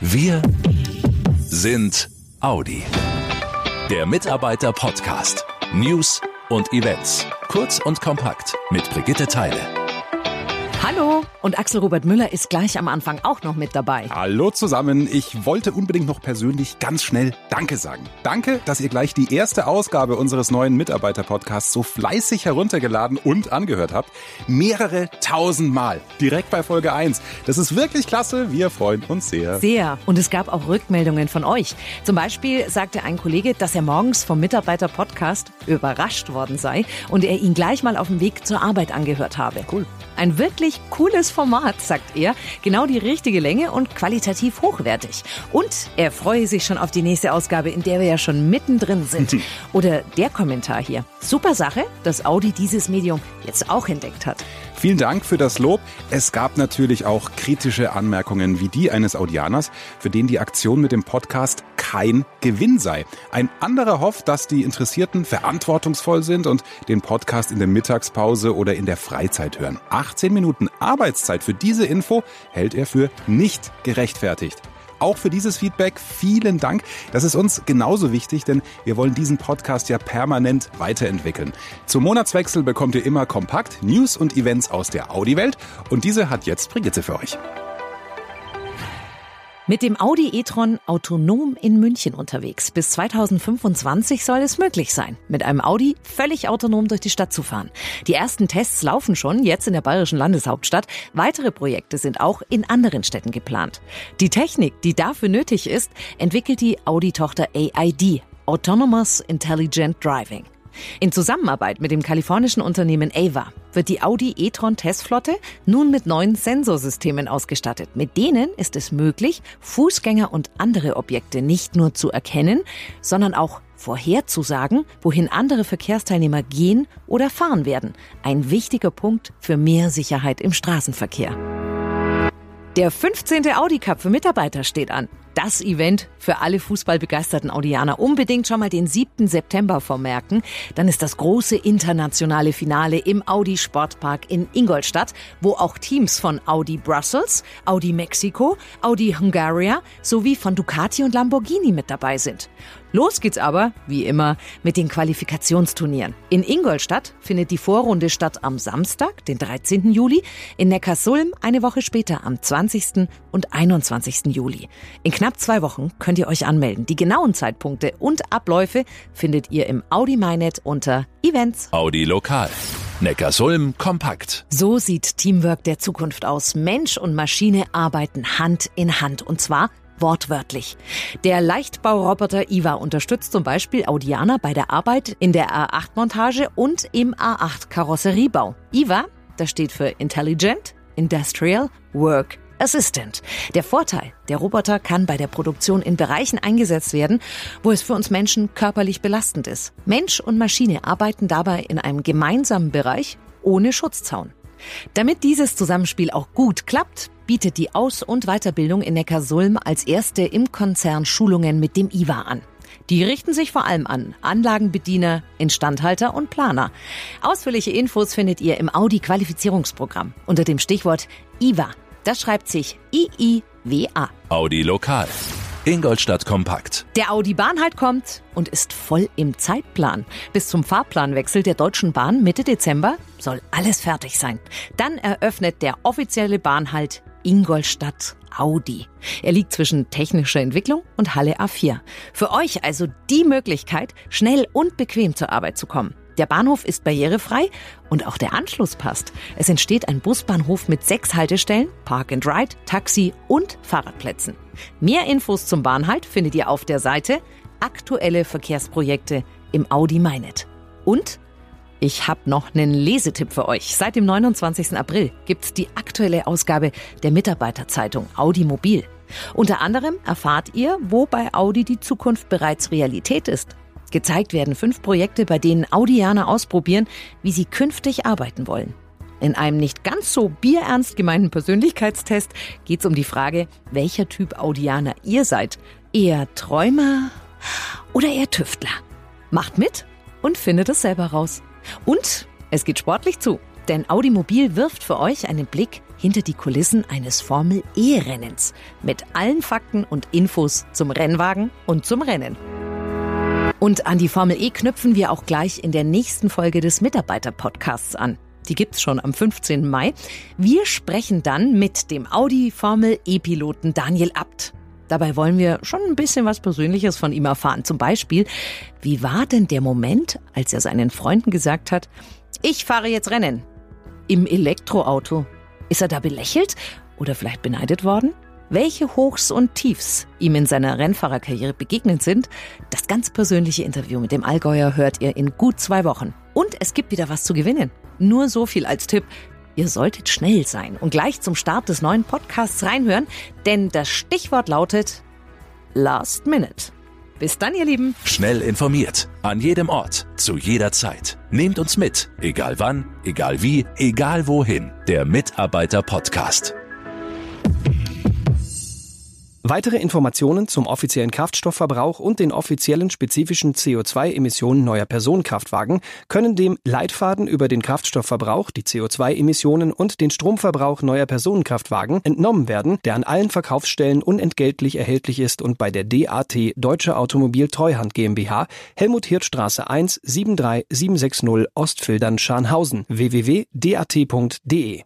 Wir sind Audi. Der Mitarbeiter-Podcast. News und Events. Kurz und kompakt mit Brigitte Teile. Hallo und Axel Robert Müller ist gleich am Anfang auch noch mit dabei. Hallo zusammen. Ich wollte unbedingt noch persönlich ganz schnell Danke sagen. Danke, dass ihr gleich die erste Ausgabe unseres neuen Mitarbeiter-Podcasts so fleißig heruntergeladen und angehört habt. Mehrere tausend Mal. Direkt bei Folge 1. Das ist wirklich klasse. Wir freuen uns sehr. Sehr. Und es gab auch Rückmeldungen von euch. Zum Beispiel sagte ein Kollege, dass er morgens vom Mitarbeiter-Podcast überrascht worden sei und er ihn gleich mal auf dem Weg zur Arbeit angehört habe. Cool. Ein wirklich cooles Format, sagt er. Genau die richtige Länge und qualitativ hochwertig. Und er freue sich schon auf die nächste Ausgabe, in der wir ja schon mittendrin sind. Oder der Kommentar hier. Super Sache, dass Audi dieses Medium jetzt auch entdeckt hat. Vielen Dank für das Lob. Es gab natürlich auch kritische Anmerkungen wie die eines Audianers, für den die Aktion mit dem Podcast kein Gewinn sei. Ein anderer hofft, dass die Interessierten verantwortungsvoll sind und den Podcast in der Mittagspause oder in der Freizeit hören. 18 Minuten Arbeitszeit für diese Info hält er für nicht gerechtfertigt. Auch für dieses Feedback vielen Dank. Das ist uns genauso wichtig, denn wir wollen diesen Podcast ja permanent weiterentwickeln. Zum Monatswechsel bekommt ihr immer kompakt News und Events aus der Audi-Welt und diese hat jetzt Brigitte für euch. Mit dem Audi e-tron autonom in München unterwegs. Bis 2025 soll es möglich sein, mit einem Audi völlig autonom durch die Stadt zu fahren. Die ersten Tests laufen schon jetzt in der bayerischen Landeshauptstadt. Weitere Projekte sind auch in anderen Städten geplant. Die Technik, die dafür nötig ist, entwickelt die Audi-Tochter AID, Autonomous Intelligent Driving. In Zusammenarbeit mit dem kalifornischen Unternehmen Ava wird die Audi e-tron Testflotte nun mit neuen Sensorsystemen ausgestattet. Mit denen ist es möglich, Fußgänger und andere Objekte nicht nur zu erkennen, sondern auch vorherzusagen, wohin andere Verkehrsteilnehmer gehen oder fahren werden. Ein wichtiger Punkt für mehr Sicherheit im Straßenverkehr. Der 15. Audi Cup für Mitarbeiter steht an. Das Event für alle fußballbegeisterten Audianer. Unbedingt schon mal den 7. September vormerken. Dann ist das große internationale Finale im Audi Sportpark in Ingolstadt, wo auch Teams von Audi Brussels, Audi Mexiko, Audi Hungaria sowie von Ducati und Lamborghini mit dabei sind. Los geht's aber, wie immer, mit den Qualifikationsturnieren. In Ingolstadt findet die Vorrunde statt am Samstag, den 13. Juli, in Neckarsulm eine Woche später am 20. und 21. Juli. In knapp zwei Wochen könnt ihr euch anmelden. Die genauen Zeitpunkte und Abläufe findet ihr im Audi MyNet unter Events. Audi Lokal. Neckarsulm kompakt. So sieht Teamwork der Zukunft aus. Mensch und Maschine arbeiten Hand in Hand und zwar wortwörtlich. Der Leichtbauroboter IWA unterstützt zum Beispiel Audianer bei der Arbeit in der A8-Montage und im A8-Karosseriebau. IWA, das steht für Intelligent, Industrial, Work Assistant. Der Vorteil, der Roboter kann bei der Produktion in Bereichen eingesetzt werden, wo es für uns Menschen körperlich belastend ist. Mensch und Maschine arbeiten dabei in einem gemeinsamen Bereich ohne Schutzzaun. Damit dieses Zusammenspiel auch gut klappt, bietet die Aus- und Weiterbildung in Neckarsulm als erste im Konzern Schulungen mit dem IWA an. Die richten sich vor allem an Anlagenbediener, Instandhalter und Planer. Ausführliche Infos findet ihr im Audi Qualifizierungsprogramm unter dem Stichwort IWA. Das schreibt sich I-I-W-A. Audi Lokal. Ingolstadt kompakt. Der Audi Bahnhalt kommt und ist voll im Zeitplan. Bis zum Fahrplanwechsel der Deutschen Bahn Mitte Dezember soll alles fertig sein. Dann eröffnet der offizielle Bahnhalt Ingolstadt Audi. Er liegt zwischen technischer Entwicklung und Halle A4. Für euch also die Möglichkeit, schnell und bequem zur Arbeit zu kommen. Der Bahnhof ist barrierefrei und auch der Anschluss passt. Es entsteht ein Busbahnhof mit sechs Haltestellen, Park and Ride, Taxi und Fahrradplätzen. Mehr Infos zum Bahnhalt findet ihr auf der Seite Aktuelle Verkehrsprojekte im Audi MyNet. Und ich habe noch einen Lesetipp für euch. Seit dem 29. April gibt's die aktuelle Ausgabe der Mitarbeiterzeitung Audi Mobil. Unter anderem erfahrt ihr, wo bei Audi die Zukunft bereits Realität ist. Gezeigt werden fünf Projekte, bei denen Audianer ausprobieren, wie sie künftig arbeiten wollen. In einem nicht ganz so bierernst gemeinten Persönlichkeitstest geht es um die Frage, welcher Typ Audianer ihr seid. Eher Träumer oder eher Tüftler? Macht mit und findet es selber raus. Und es geht sportlich zu, denn Audi Mobil wirft für euch einen Blick hinter die Kulissen eines Formel-E-Rennens mit allen Fakten und Infos zum Rennwagen und zum Rennen. Und an die Formel E knüpfen wir auch gleich in der nächsten Folge des Mitarbeiter-Podcasts an. Die gibt's schon am 15. Mai. Wir sprechen dann mit dem Audi Formel E-Piloten Daniel Abt. Dabei wollen wir schon ein bisschen was Persönliches von ihm erfahren. Zum Beispiel, wie war denn der Moment, als er seinen Freunden gesagt hat, ich fahre jetzt Rennen? Im Elektroauto. Ist er da belächelt oder vielleicht beneidet worden? Welche Hochs und Tiefs ihm in seiner Rennfahrerkarriere begegnet sind, das ganz persönliche Interview mit dem Allgäuer hört ihr in gut zwei Wochen. Und es gibt wieder was zu gewinnen. Nur so viel als Tipp. Ihr solltet schnell sein und gleich zum Start des neuen Podcasts reinhören, denn das Stichwort lautet Last Minute. Bis dann, ihr Lieben. Schnell informiert. An jedem Ort. Zu jeder Zeit. Nehmt uns mit. Egal wann, egal wie, egal wohin. Der Mitarbeiter-Podcast. Weitere Informationen zum offiziellen Kraftstoffverbrauch und den offiziellen spezifischen CO2-Emissionen neuer Personenkraftwagen können dem Leitfaden über den Kraftstoffverbrauch, die CO2-Emissionen und den Stromverbrauch neuer Personenkraftwagen entnommen werden, der an allen Verkaufsstellen unentgeltlich erhältlich ist und bei der DAT Deutsche Automobil Treuhand GmbH Helmut Hirtstraße 1 73760 Ostfildern Scharnhausen www.dat.de